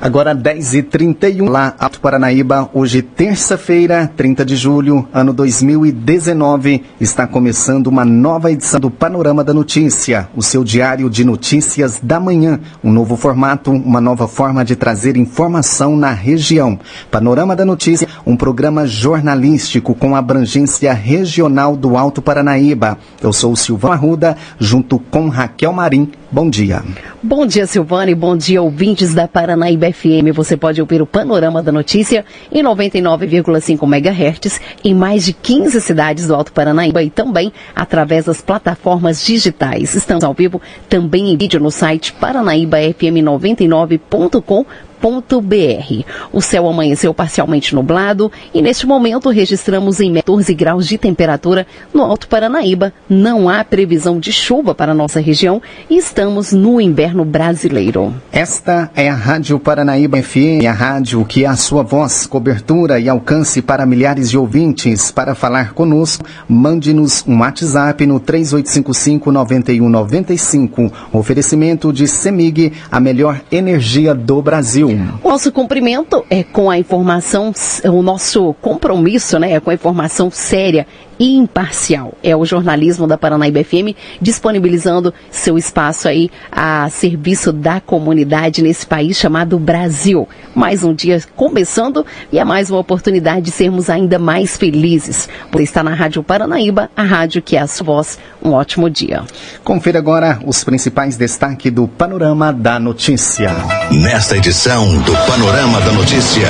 Agora 10h31 lá, Alto Paranaíba, hoje terça-feira, 30 de julho, ano 2019, está começando uma nova edição do Panorama da Notícia, o seu diário de notícias da manhã, um novo formato, uma nova forma de trazer informação na região. Panorama da Notícia, um programa jornalístico com abrangência regional do Alto Paranaíba. Eu sou o Silvão Arruda, junto com Raquel Marim. Bom dia. Bom dia, Silvane. Bom dia, ouvintes da Paranaíba FM. Você pode ouvir o Panorama da Notícia em 99,5 MHz em mais de 15 cidades do Alto Paranaíba e também através das plataformas digitais. Estamos ao vivo também em vídeo no site paranaíbafm99.com www.clima.br. O céu amanheceu parcialmente nublado e neste momento registramos em 14 graus de temperatura no Alto Paranaíba. Não há previsão de chuva para nossa região e estamos no inverno brasileiro. Esta é a Rádio Paranaíba FM, a rádio que a sua voz, cobertura e alcance para milhares de ouvintes. Para falar conosco, mande-nos um WhatsApp no 3855 9195. Oferecimento de Semig, a melhor energia do Brasil. O nosso cumprimento é com a informação, o nosso compromisso né, é com a informação séria e imparcial. É o jornalismo da Paranaíba FM disponibilizando seu espaço aí a serviço da comunidade nesse país chamado Brasil. Mais um dia começando e é mais uma oportunidade de sermos ainda mais felizes. Você está na Rádio Paranaíba, a rádio que é a sua voz. Um ótimo dia. Confira agora os principais destaques do Panorama da Notícia. Nesta edição do Panorama da Notícia,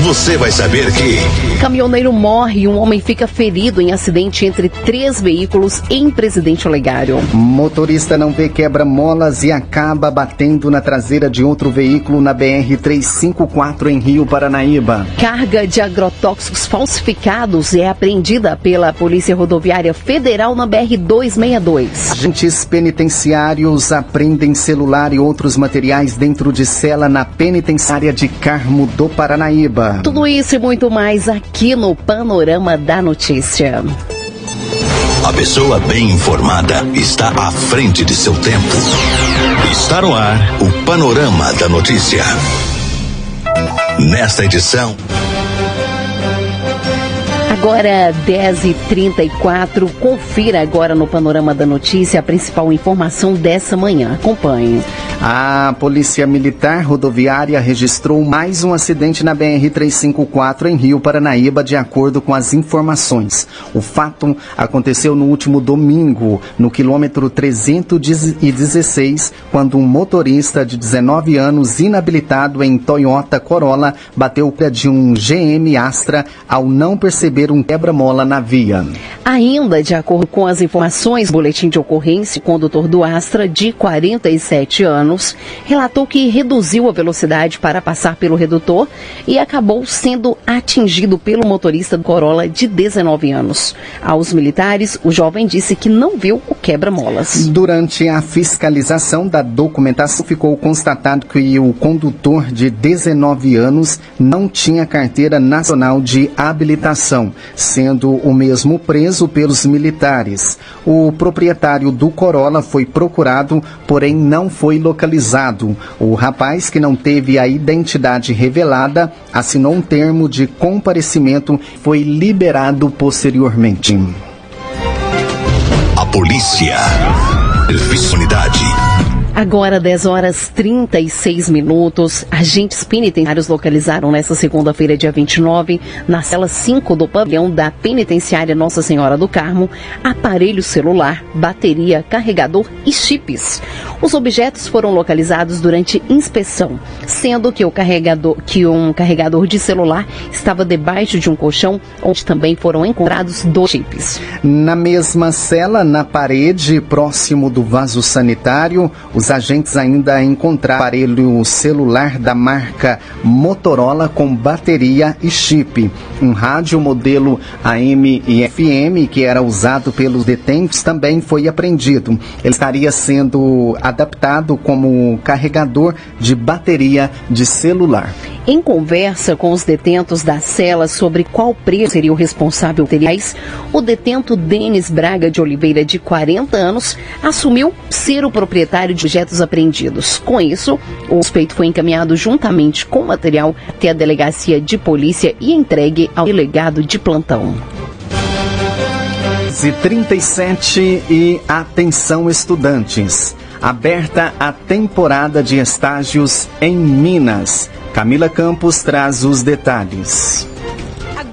você vai saber que caminhoneiro morre e um homem fica ferido em acidente entre três veículos em Presidente Olegário. Motorista não vê quebra-molas e acaba batendo na traseira de outro veículo na BR-354 em Rio Paranaíba. Carga de agrotóxicos falsificados é apreendida pela Polícia Rodoviária Federal na BR-262. Agentes penitenciários apreendem celular e outros materiais dentro de cela na penitenciária de Carmo do Paranaíba. Tudo isso e muito mais aqui no Panorama da Notícia. A pessoa bem informada está à frente de seu tempo. Está no ar o Panorama da Notícia. Nesta edição. Agora 10h34, confira agora no Panorama da Notícia a principal informação dessa manhã. Acompanhe. A Polícia Militar Rodoviária registrou mais um acidente na BR-354 em Rio Paranaíba, de acordo com as informações. O fato aconteceu no último domingo, no quilômetro 316, quando um motorista de 19 anos, inabilitado em Toyota Corolla, bateu de um GM Astra ao não perceber um quebra-mola na via. Ainda de acordo com as informações, boletim de ocorrência, o condutor do Astra, de 47 anos, anos, relatou que reduziu a velocidade para passar pelo redutor e acabou sendo atingido pelo motorista do Corolla de 19 anos. Aos militares, o jovem disse que não viu o quebra-molas. Durante a fiscalização da documentação, ficou constatado que o condutor de 19 anos não tinha carteira nacional de habilitação, sendo o mesmo preso pelos militares. O proprietário do Corolla foi procurado, porém não foi localizado. O rapaz, que não teve a identidade revelada, assinou um termo de comparecimento foi liberado posteriormente. A polícia. Unidade. Agora, 10 horas 36 minutos, agentes penitenciários localizaram nesta segunda-feira, dia 29, na cela 5 do pavilhão da penitenciária Nossa Senhora do Carmo, aparelho celular, bateria, carregador e chips. Os objetos foram localizados durante inspeção, sendo que, o carregador, que um carregador de celular estava debaixo de um colchão, onde também foram encontrados dois chips. Na mesma cela, na parede, próximo do vaso sanitário, Os agentes ainda encontraram aparelho celular da marca Motorola com bateria e chip, um rádio modelo AM e FM que era usado pelos detentes também foi apreendido. Ele estaria sendo adaptado como carregador de bateria de celular. Em conversa com os detentos da cela sobre qual preço seria o responsável materiais, o detento Denis Braga de Oliveira, de 40 anos, assumiu ser o proprietário de objetos apreendidos. Com isso, o suspeito foi encaminhado juntamente com o material até a delegacia de polícia e entregue ao delegado de plantão. E 37 e atenção estudantes. Aberta a temporada de estágios em Minas. Camila Campos traz os detalhes.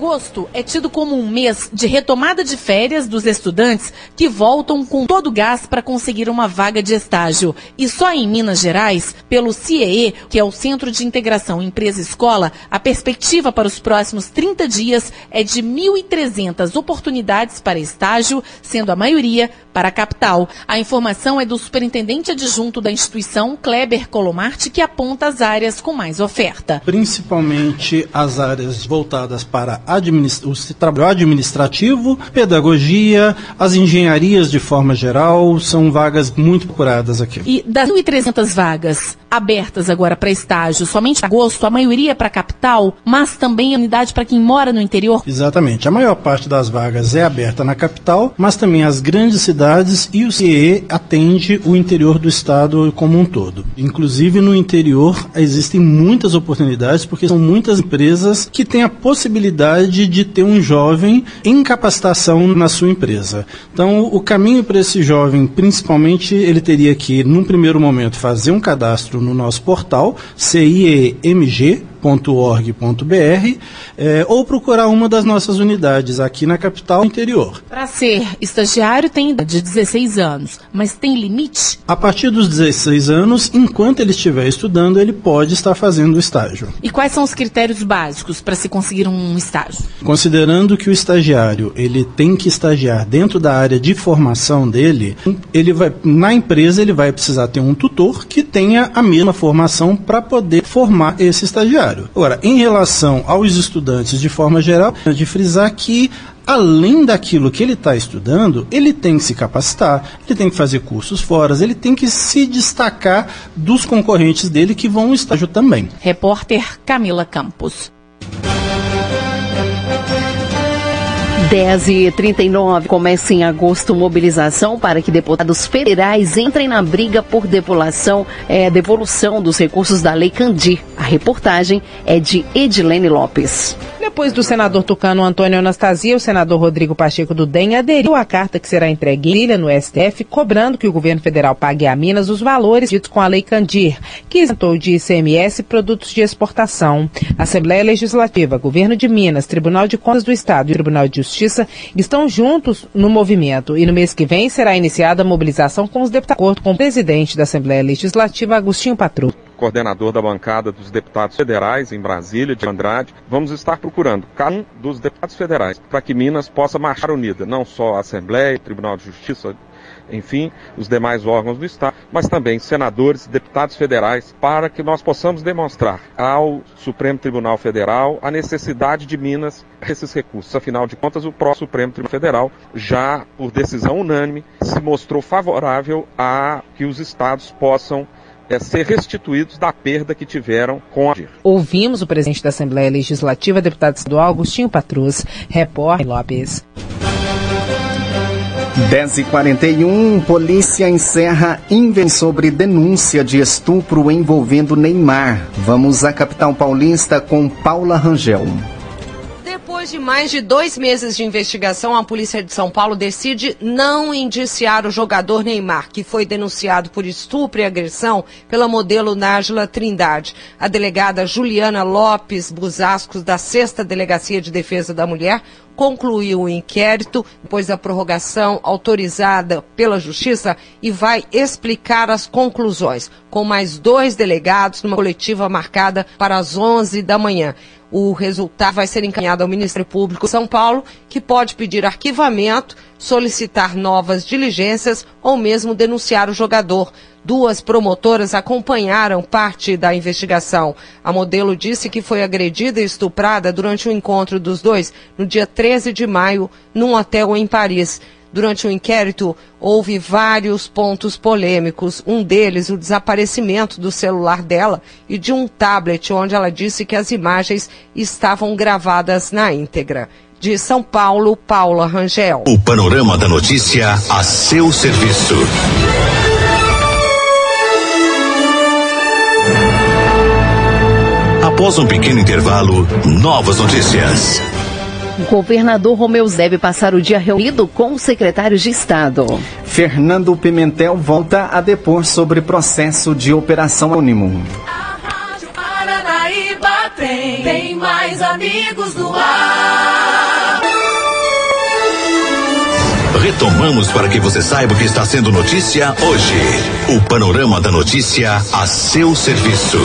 Agosto é tido como um mês de retomada de férias dos estudantes que voltam com todo o gás para conseguir uma vaga de estágio. E só em Minas Gerais, pelo CIEE, que é o Centro de Integração Empresa-Escola, a perspectiva para os próximos 30 dias é de 1.300 oportunidades para estágio, sendo a maioria para a capital. A informação é do superintendente adjunto da instituição, Kleber Colomarte, que aponta as áreas com mais oferta. Principalmente as áreas voltadas para administ o trabalho administrativo, pedagogia, as engenharias de forma geral, são vagas muito procuradas aqui. E das 1.300 vagas abertas agora para estágio, somente agosto, a maioria para a capital, mas também a unidade para quem mora no interior? Exatamente. A maior parte das vagas é aberta na capital, mas também as grandes cidades e o CIE atende o interior do estado como um todo. Inclusive no interior existem muitas oportunidades porque são muitas empresas que têm a possibilidade de ter um jovem em capacitação na sua empresa. Então o caminho para esse jovem, principalmente, ele teria que, num primeiro momento, fazer um cadastro no nosso portal CIEMG www.org.br é, ou procurar uma das nossas unidades aqui na capital interior. Para ser estagiário tem de 16 anos, mas tem limite? A partir dos 16 anos, enquanto ele estiver estudando, ele pode estar fazendo o estágio. E quais são os critérios básicos para se conseguir um estágio? Considerando que o estagiário ele tem que estagiar dentro da área de formação dele, ele vai na empresa ele vai precisar ter um tutor que tenha a mesma formação para poder formar esse estagiário. Agora, em relação aos estudantes de forma geral, é de frisar que além daquilo que ele está estudando, ele tem que se capacitar, ele tem que fazer cursos fora, ele tem que se destacar dos concorrentes dele que vão ao estágio também. Repórter Camila Campos. 10 e 39 começa em agosto mobilização para que deputados federais entrem na briga por é, devolução dos recursos da Lei Candir. A reportagem é de Edilene Lopes. Depois do senador tucano Antônio Anastasia, o senador Rodrigo Pacheco do DEM aderiu à carta que será entregue no STF, cobrando que o governo federal pague a Minas os valores ditos com a Lei Candir, que isentou de ICMS produtos de exportação. Assembleia Legislativa, Governo de Minas, Tribunal de Contas do Estado e Tribunal de Justiça estão juntos no movimento e no mês que vem será iniciada a mobilização com os deputados, com o presidente da Assembleia Legislativa, Agostinho Patrão coordenador da bancada dos deputados federais em Brasília, de Andrade, vamos estar procurando cada um dos deputados federais para que Minas possa marchar unida, não só a Assembleia, Tribunal de Justiça, enfim, os demais órgãos do Estado, mas também senadores, deputados federais, para que nós possamos demonstrar ao Supremo Tribunal Federal a necessidade de Minas esses recursos. Afinal de contas, o próprio Supremo Tribunal Federal, já por decisão unânime, se mostrou favorável a que os estados possam é, ser restituídos da perda que tiveram com a Ouvimos o presidente da Assembleia Legislativa, deputado estadual Agostinho Patrus, repórter Lopes. 10h41, polícia encerra invém sobre denúncia de estupro envolvendo Neymar. Vamos à capital paulista com Paula Rangel. Depois de mais de dois meses de investigação, a Polícia de São Paulo decide não indiciar o jogador Neymar, que foi denunciado por estupro e agressão pela modelo Nájila Trindade. A delegada Juliana Lopes Busascos, da Sexta Delegacia de Defesa da Mulher, concluiu o inquérito depois da prorrogação autorizada pela Justiça e vai explicar as conclusões, com mais dois delegados numa coletiva marcada para as 11 da manhã. O resultado vai ser encaminhado ao Ministério Público de São Paulo, que pode pedir arquivamento, solicitar novas diligências ou mesmo denunciar o jogador. Duas promotoras acompanharam parte da investigação. A modelo disse que foi agredida e estuprada durante o encontro dos dois no dia 13 de maio, num hotel em Paris. Durante o inquérito, houve vários pontos polêmicos. Um deles, o desaparecimento do celular dela e de um tablet, onde ela disse que as imagens estavam gravadas na íntegra. De São Paulo, Paula Rangel. O panorama da notícia a seu serviço. Após um pequeno intervalo, novas notícias. O governador Romeu deve passar o dia reunido com os secretários de Estado. Fernando Pimentel volta a depor sobre processo de operação anônimo. A Rádio Paranaíba tem, tem mais amigos no ar. Retomamos para que você saiba o que está sendo notícia hoje. O panorama da notícia a seu serviço.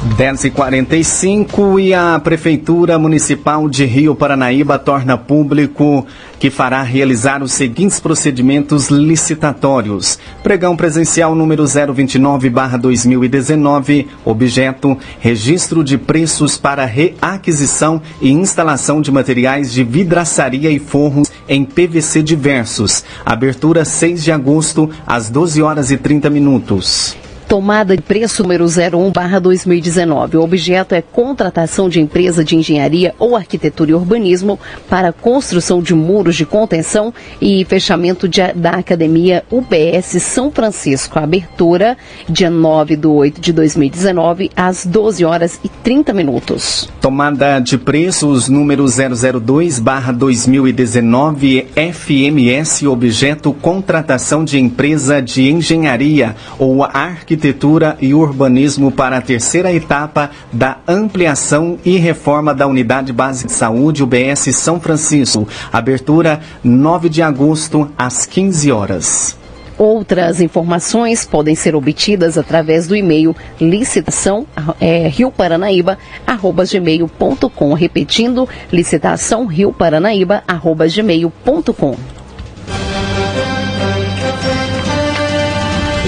10h45 e a Prefeitura Municipal de Rio Paranaíba torna público que fará realizar os seguintes procedimentos licitatórios. Pregão presencial número 029-2019, objeto registro de preços para reaquisição e instalação de materiais de vidraçaria e forros em PVC diversos. Abertura 6 de agosto, às 12 horas e 30 minutos. Tomada de preço número 01 barra 2019. O objeto é contratação de empresa de engenharia ou arquitetura e urbanismo para construção de muros de contenção e fechamento de, da Academia UBS São Francisco. abertura dia 9 de 8 de 2019 às 12 horas e 30 minutos. Tomada de preços número 002 barra 2019 FMS objeto contratação de empresa de engenharia ou arquitetura Arquitetura e Urbanismo para a terceira etapa da ampliação e reforma da Unidade Básica de Saúde UBS São Francisco. Abertura 9 de agosto, às 15 horas. Outras informações podem ser obtidas através do e-mail licitação é, rioparanaíba arroba gmail.com repetindo licitação rioparanaíba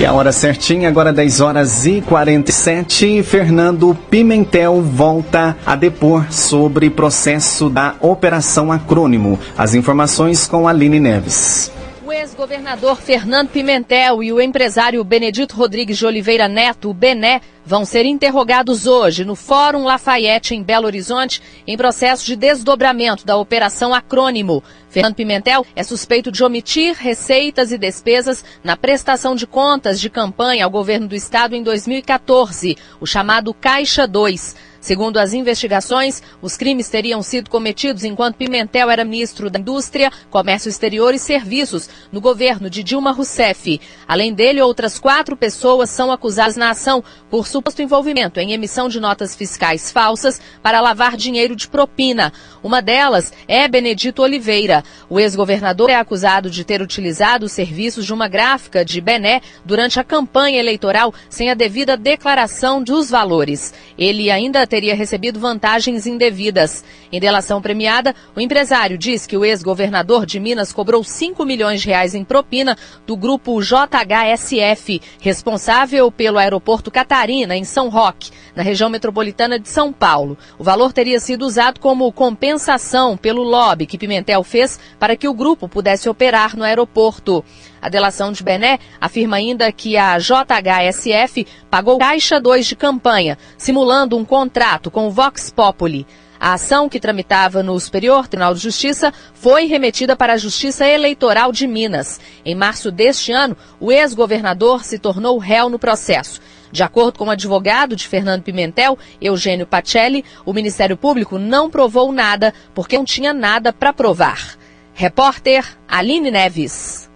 E a hora certinha, agora 10 horas e 47. Fernando Pimentel volta a depor sobre processo da Operação Acrônimo. As informações com Aline Neves. O ex-governador Fernando Pimentel e o empresário Benedito Rodrigues de Oliveira Neto, o Bené, vão ser interrogados hoje no Fórum Lafayette, em Belo Horizonte, em processo de desdobramento da Operação Acrônimo. Fernando Pimentel é suspeito de omitir receitas e despesas na prestação de contas de campanha ao governo do estado em 2014, o chamado Caixa 2. Segundo as investigações, os crimes teriam sido cometidos enquanto Pimentel era ministro da Indústria, Comércio Exterior e Serviços no governo de Dilma Rousseff. Além dele, outras quatro pessoas são acusadas na ação por suposto envolvimento em emissão de notas fiscais falsas para lavar dinheiro de propina. Uma delas é Benedito Oliveira. O ex-governador é acusado de ter utilizado os serviços de uma gráfica de Bené durante a campanha eleitoral sem a devida declaração dos valores. Ele ainda teria recebido vantagens indevidas. Em delação premiada, o empresário diz que o ex-governador de Minas cobrou 5 milhões de reais em propina do grupo JHSF, responsável pelo aeroporto Catarina, em São Roque, na região metropolitana de São Paulo. O valor teria sido usado como compensação pelo lobby que Pimentel fez para que o grupo pudesse operar no aeroporto. A delação de Bené afirma ainda que a JHSF pagou Caixa 2 de campanha, simulando um contrato com o Vox Populi. A ação que tramitava no Superior Tribunal de Justiça foi remetida para a Justiça Eleitoral de Minas. Em março deste ano, o ex-governador se tornou réu no processo. De acordo com o advogado de Fernando Pimentel, Eugênio Pacelli, o Ministério Público não provou nada porque não tinha nada para provar. Repórter Aline Neves.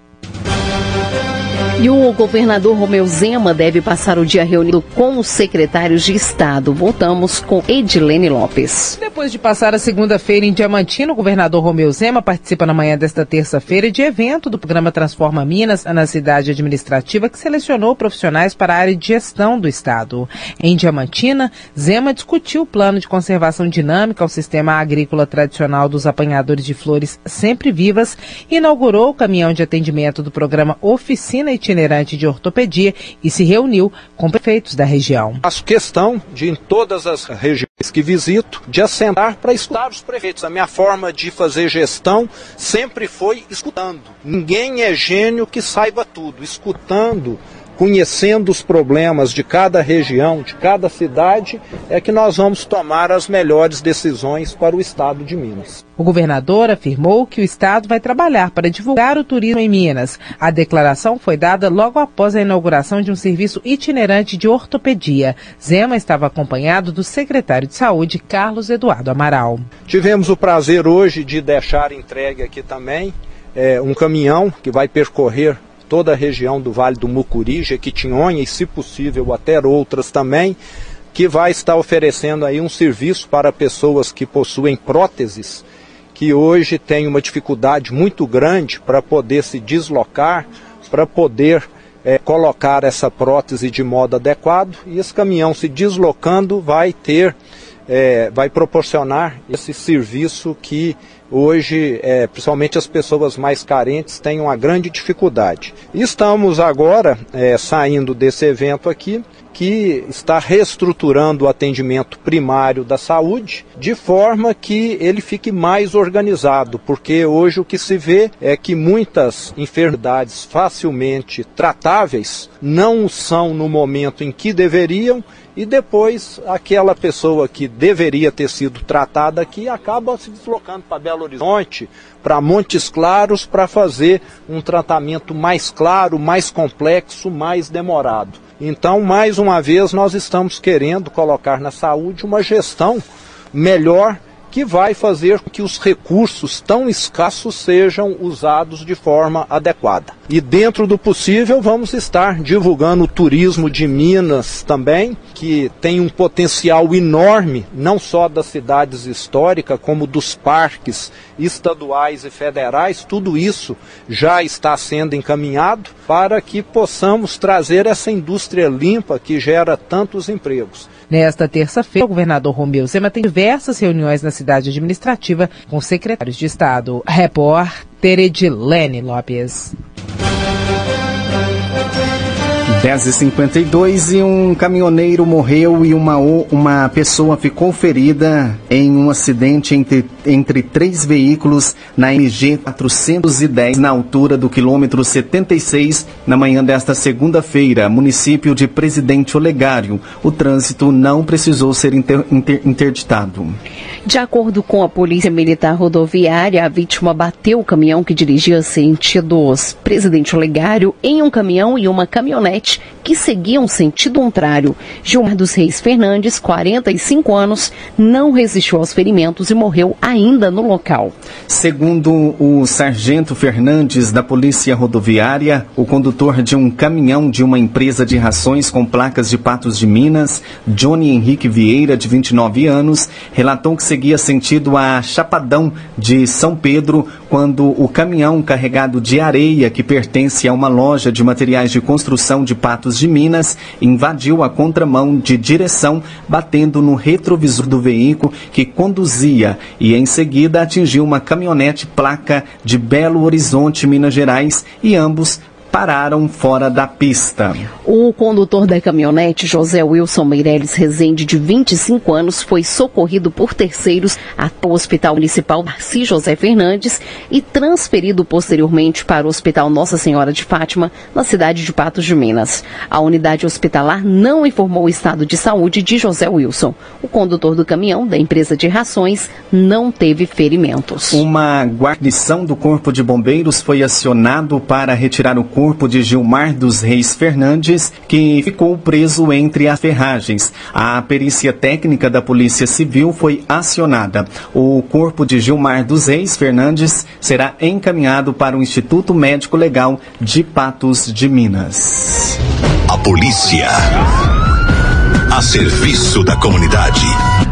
E o governador Romeu Zema deve passar o dia reunido com os secretários de Estado. Voltamos com Edilene Lopes. Depois de passar a segunda-feira em Diamantino, o governador Romeu Zema participa na manhã desta terça-feira de evento do programa Transforma Minas na cidade administrativa que selecionou profissionais para a área de gestão do Estado. Em Diamantina, Zema discutiu o plano de conservação dinâmica ao sistema agrícola tradicional dos apanhadores de flores sempre vivas e inaugurou o caminhão de atendimento do programa Oficina e itinerante de ortopedia e se reuniu com prefeitos da região. Faço questão de, em todas as regiões que visito, de assentar para escutar os prefeitos. A minha forma de fazer gestão sempre foi escutando. Ninguém é gênio que saiba tudo. Escutando conhecendo os problemas de cada região, de cada cidade, é que nós vamos tomar as melhores decisões para o estado de Minas. O governador afirmou que o estado vai trabalhar para divulgar o turismo em Minas. A declaração foi dada logo após a inauguração de um serviço itinerante de ortopedia. Zema estava acompanhado do secretário de Saúde, Carlos Eduardo Amaral. Tivemos o prazer hoje de deixar entregue aqui também é, um caminhão que vai percorrer toda a região do Vale do Mucuri, Jequitinhonha e, se possível, até outras também, que vai estar oferecendo aí um serviço para pessoas que possuem próteses, que hoje têm uma dificuldade muito grande para poder se deslocar, para poder é, colocar essa prótese de modo adequado, e esse caminhão se deslocando vai ter, é, vai proporcionar esse serviço que hoje, é, principalmente as pessoas mais carentes, têm uma grande dificuldade. Estamos agora é, saindo desse evento aqui, que está reestruturando o atendimento primário da saúde de forma que ele fique mais organizado, porque hoje o que se vê é que muitas enfermidades facilmente tratáveis não são no momento em que deveriam e depois aquela pessoa que deveria ter sido tratada aqui acaba se deslocando para Belo Horizonte, para Montes Claros, para fazer um tratamento mais claro, mais complexo, mais demorado. Então, mais uma vez, nós estamos querendo colocar na saúde uma gestão melhor que vai fazer com que os recursos tão escassos sejam usados de forma adequada. E dentro do possível, vamos estar divulgando o turismo de Minas também, que tem um potencial enorme, não só das cidades históricas, como dos parques estaduais e federais. Tudo isso já está sendo encaminhado para que possamos trazer essa indústria limpa que gera tantos empregos. Nesta terça-feira, o governador Romeu Zema tem diversas reuniões na cidade administrativa com secretários de Estado. Repórter Edilene Lopes. 10h52 e um caminhoneiro morreu e uma, uma pessoa ficou ferida em um acidente entre, entre três veículos na MG 410, na altura do quilômetro 76, na manhã desta segunda-feira, município de Presidente Olegário. O trânsito não precisou ser inter, inter, interditado. De acordo com a Polícia Militar Rodoviária, a vítima bateu o caminhão que dirigia sentido Presidente Olegário em um caminhão e uma caminhonete que seguiam sentido contrário. Gilmar dos Reis Fernandes, 45 anos, não resistiu aos ferimentos e morreu ainda no local. Segundo o sargento Fernandes da Polícia Rodoviária, o condutor de um caminhão de uma empresa de rações com placas de Patos de Minas, Johnny Henrique Vieira, de 29 anos, relatou que seguia sentido a Chapadão de São Pedro quando o caminhão carregado de areia que pertence a uma loja de materiais de construção de Patos de Minas invadiu a contramão de direção, batendo no retrovisor do veículo que conduzia e em seguida atingiu uma caminhonete placa de Belo Horizonte, Minas Gerais, e ambos pararam fora da pista. O condutor da caminhonete, José Wilson Meirelles Rezende, de 25 anos, foi socorrido por terceiros até o Hospital Municipal Darcy José Fernandes e transferido posteriormente para o Hospital Nossa Senhora de Fátima, na cidade de Patos de Minas. A unidade hospitalar não informou o estado de saúde de José Wilson. O condutor do caminhão da empresa de rações não teve ferimentos. Uma guarnição do Corpo de Bombeiros foi acionado para retirar o corpo corpo de Gilmar dos Reis Fernandes, que ficou preso entre as ferragens. A perícia técnica da Polícia Civil foi acionada. O corpo de Gilmar dos Reis Fernandes será encaminhado para o Instituto Médico Legal de Patos de Minas. A polícia. A serviço da comunidade.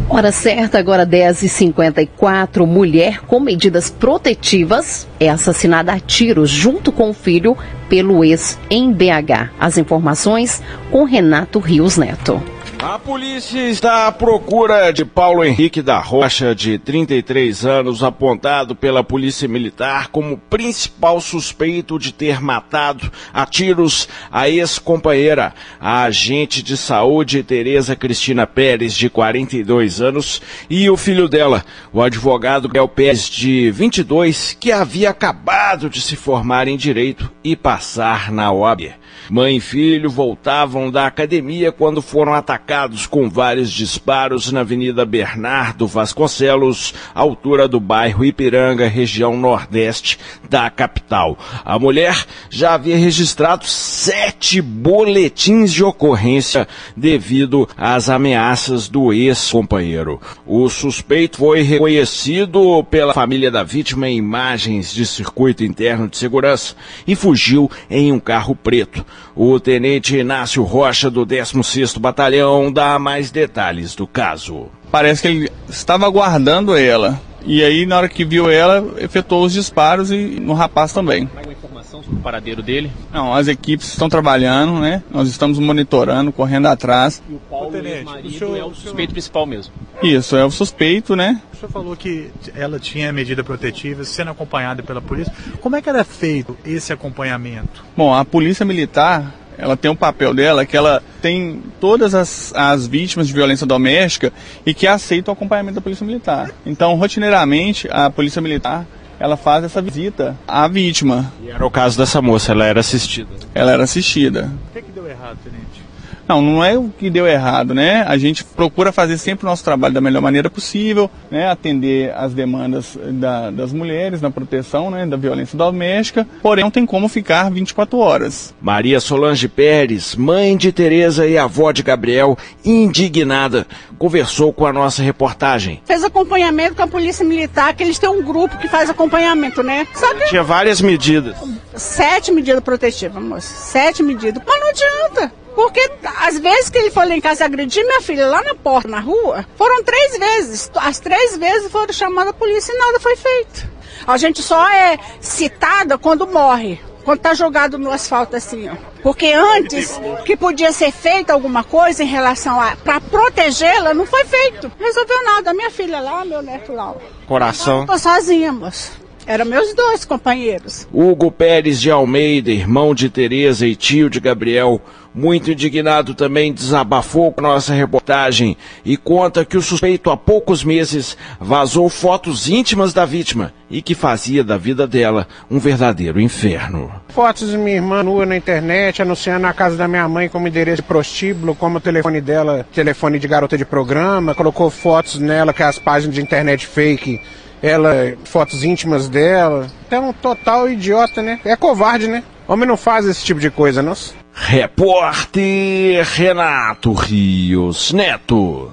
Hora certa, agora 10h54. Mulher com medidas protetivas é assassinada a tiros junto com o filho pelo ex em BH. As informações com Renato Rios Neto. A polícia está à procura de Paulo Henrique da Rocha, de 33 anos, apontado pela Polícia Militar como principal suspeito de ter matado a tiros a ex-companheira, a agente de saúde Tereza Cristina Pérez, de 42 anos, e o filho dela, o advogado Gael Pérez, de 22, que havia acabado de se formar em Direito e passar na OAB. Mãe e filho voltavam da academia quando foram atacados com vários disparos na Avenida Bernardo Vasconcelos, altura do bairro Ipiranga, região nordeste da capital. A mulher já havia registrado sete boletins de ocorrência devido às ameaças do ex-companheiro. O suspeito foi reconhecido pela família da vítima em imagens de circuito interno de segurança e fugiu em um carro preto. O tenente Inácio Rocha, do 16º Batalhão, dá mais detalhes do caso. Parece que ele estava aguardando ela. E aí, na hora que viu ela, efetuou os disparos e no rapaz também. Alguma informação sobre o paradeiro dele? Não, as equipes estão trabalhando, né? Nós estamos monitorando, correndo atrás. E o Paulo, o marido, é o suspeito principal mesmo. Isso, é o suspeito, né? O senhor falou que ela tinha medida protetiva, sendo acompanhada pela polícia. Como é que era feito esse acompanhamento? Bom, a polícia militar, ela tem um papel dela que ela tem todas as, as vítimas de violência doméstica e que aceita o acompanhamento da polícia militar. Então, rotineiramente, a polícia militar ela faz essa visita à vítima. E era o caso dessa moça, ela era assistida. Ela era assistida. O que, que deu errado, tenente? Não, não é o que deu errado, né? A gente procura fazer sempre o nosso trabalho da melhor maneira possível, né? Atender as demandas da, das mulheres na proteção, né? Da violência doméstica. Porém, não tem como ficar 24 horas. Maria Solange Pérez, mãe de Tereza e avó de Gabriel, indignada, conversou com a nossa reportagem. Fez acompanhamento com a polícia militar, que eles têm um grupo que faz acompanhamento, né? Sabe? Tinha várias medidas. Sete medidas protetivas, moço. Sete medidas. Mas não adianta. Porque às vezes que ele foi lá em casa agredir minha filha lá na porta, na rua, foram três vezes. As três vezes foram chamadas a polícia e nada foi feito. A gente só é citada quando morre. Quando tá jogado no asfalto assim, ó. Porque antes que podia ser feita alguma coisa em relação a. para protegê-la, não foi feito. Resolveu nada. Minha filha lá, meu neto lá. ó. Coração. Eu tô sozinha, moço. Eram meus dois companheiros. Hugo Pérez de Almeida, irmão de Tereza e tio de Gabriel, muito indignado também desabafou com nossa reportagem e conta que o suspeito há poucos meses vazou fotos íntimas da vítima e que fazia da vida dela um verdadeiro inferno. Fotos de minha irmã nua na internet, anunciando a casa da minha mãe como endereço de prostíbulo, como o telefone dela, telefone de garota de programa, colocou fotos nela que é as páginas de internet fake ela, fotos íntimas dela. Então, total idiota, né? É covarde, né? Homem não faz esse tipo de coisa, não? Repórter Renato Rios Neto.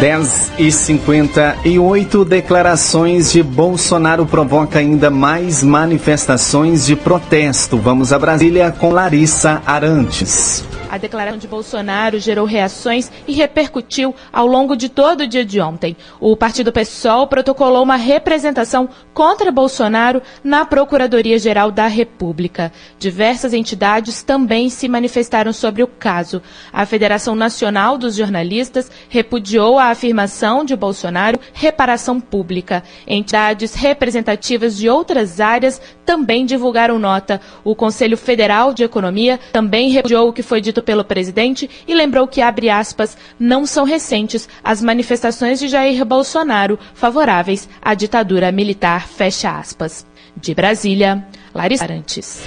10 e 58 declarações de Bolsonaro provoca ainda mais manifestações de protesto. Vamos a Brasília com Larissa Arantes. A declaração de Bolsonaro gerou reações e repercutiu ao longo de todo o dia de ontem. O partido PSOL protocolou uma representação contra Bolsonaro na Procuradoria-Geral da República. Diversas entidades também se manifestaram sobre o caso. A Federação Nacional dos Jornalistas repudiou a afirmação de Bolsonaro reparação pública. Entidades representativas de outras áreas também divulgaram nota. O Conselho Federal de Economia também repudiou o que foi dito pelo presidente e lembrou que, abre aspas, não são recentes as manifestações de Jair Bolsonaro favoráveis à ditadura militar, fecha aspas. De Brasília, Larissa Arantes.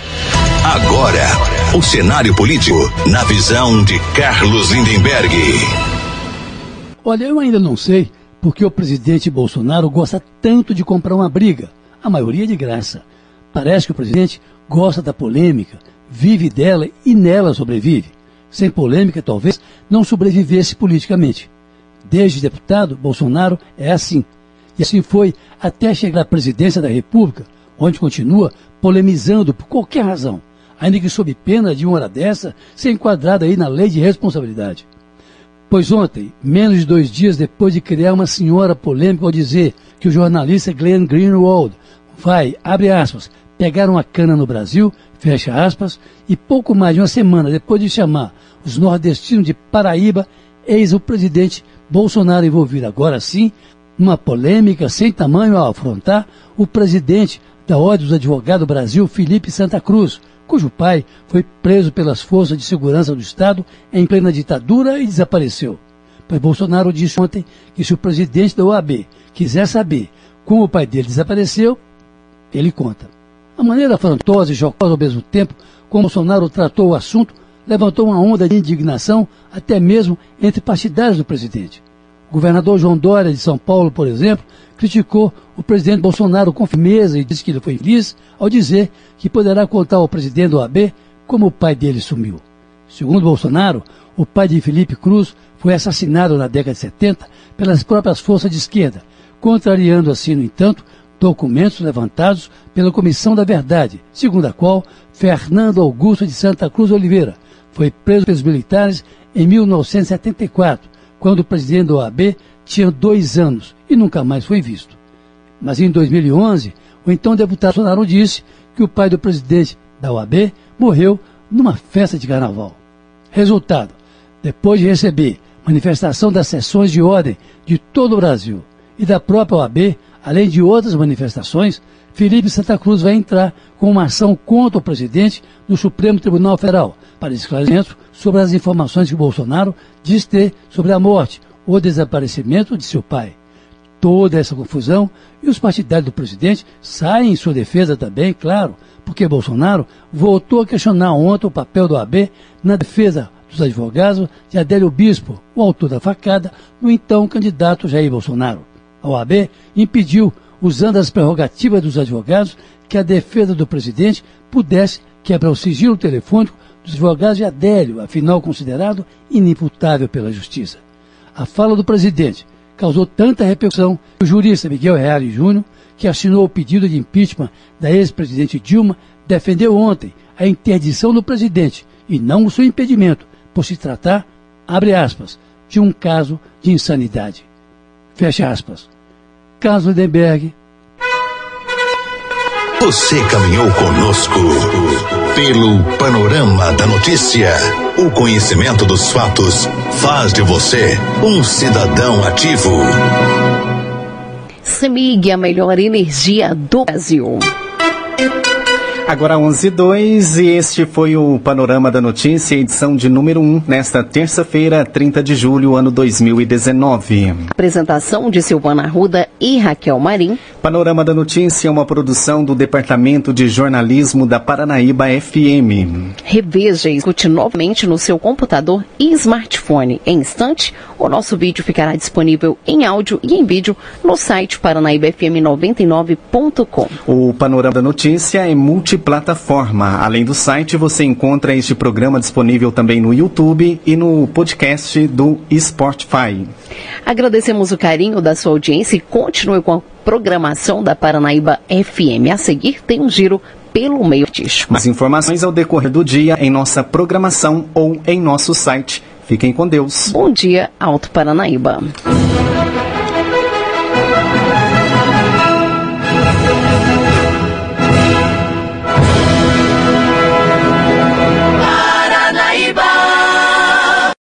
Agora, o cenário político na visão de Carlos Lindenberg. Olha, eu ainda não sei porque o presidente Bolsonaro gosta tanto de comprar uma briga, a maioria de graça. Parece que o presidente gosta da polêmica, vive dela e nela sobrevive. Sem polêmica, talvez não sobrevivesse politicamente. Desde deputado, Bolsonaro é assim. E assim foi até chegar à presidência da República, onde continua polemizando por qualquer razão, ainda que sob pena de uma hora dessa ser enquadrado aí na lei de responsabilidade. Pois ontem, menos de dois dias depois de criar uma senhora polêmica ao dizer que o jornalista Glenn Greenwald vai, abre aspas, pegar uma cana no Brasil, fecha aspas, e pouco mais de uma semana depois de chamar os nordestinos de Paraíba, eis o presidente Bolsonaro envolvido agora sim numa polêmica sem tamanho ao afrontar o presidente da Ordem dos Advogados do Brasil, Felipe Santa Cruz, cujo pai foi preso pelas forças de segurança do Estado em plena ditadura e desapareceu. Pois Bolsonaro disse ontem que se o presidente da OAB quiser saber como o pai dele desapareceu, ele conta. A maneira afrontosa e jocosa ao mesmo tempo como Bolsonaro tratou o assunto levantou uma onda de indignação até mesmo entre partidários do presidente. O governador João Dória de São Paulo, por exemplo, criticou o presidente Bolsonaro com firmeza e disse que ele foi feliz ao dizer que poderá contar ao presidente do AB como o pai dele sumiu. Segundo Bolsonaro, o pai de Felipe Cruz foi assassinado na década de 70 pelas próprias forças de esquerda, contrariando assim, no entanto, documentos levantados pela Comissão da Verdade, segundo a qual Fernando Augusto de Santa Cruz Oliveira foi preso pelos militares em 1974, quando o presidente da OAB tinha dois anos e nunca mais foi visto. Mas em 2011, o então deputado Bolsonaro disse que o pai do presidente da OAB morreu numa festa de carnaval. Resultado: depois de receber manifestação das sessões de ordem de todo o Brasil e da própria OAB, além de outras manifestações, Felipe Santa Cruz vai entrar com uma ação contra o presidente do Supremo Tribunal Federal para esclarecimento sobre as informações que Bolsonaro diz ter sobre a morte ou desaparecimento de seu pai. Toda essa confusão e os partidários do presidente saem em sua defesa também, claro, porque Bolsonaro voltou a questionar ontem o papel do AB na defesa dos advogados de Adélio Bispo, o autor da facada, no então candidato Jair Bolsonaro. A OAB impediu, usando as prerrogativas dos advogados, que a defesa do presidente pudesse quebrar o sigilo telefônico dos advogados de Adélio, afinal considerado inimputável pela justiça. A fala do presidente causou tanta repercussão que o jurista Miguel Reale Júnior, que assinou o pedido de impeachment da ex-presidente Dilma, defendeu ontem a interdição do presidente e não o seu impedimento, por se tratar, abre aspas, de um caso de insanidade. Fecha aspas. Caso Lindenberg. Você caminhou conosco pelo panorama da notícia. O conhecimento dos fatos faz de você um cidadão ativo. Semig, a melhor energia do Brasil. Agora 11 e 2 e este foi o Panorama da Notícia, edição de número 1, nesta terça-feira, 30 de julho, ano 2019. Apresentação de Silvana Arruda e Raquel Marim. Panorama da Notícia é uma produção do Departamento de Jornalismo da Paranaíba FM. Reveja e escute novamente no seu computador e smartphone. Em instante, o nosso vídeo ficará disponível em áudio e em vídeo no site paranaíbafm99.com. O Panorama da Notícia é multiplataforma. Além do site, você encontra este programa disponível também no YouTube e no podcast do Spotify. Agradecemos o carinho da sua audiência e continue com a programação da Paranaíba FM. A seguir tem um giro pelo meio artístico. Mais informações ao decorrer do dia em nossa programação ou em nosso site. Fiquem com Deus. Bom dia, Alto Paranaíba.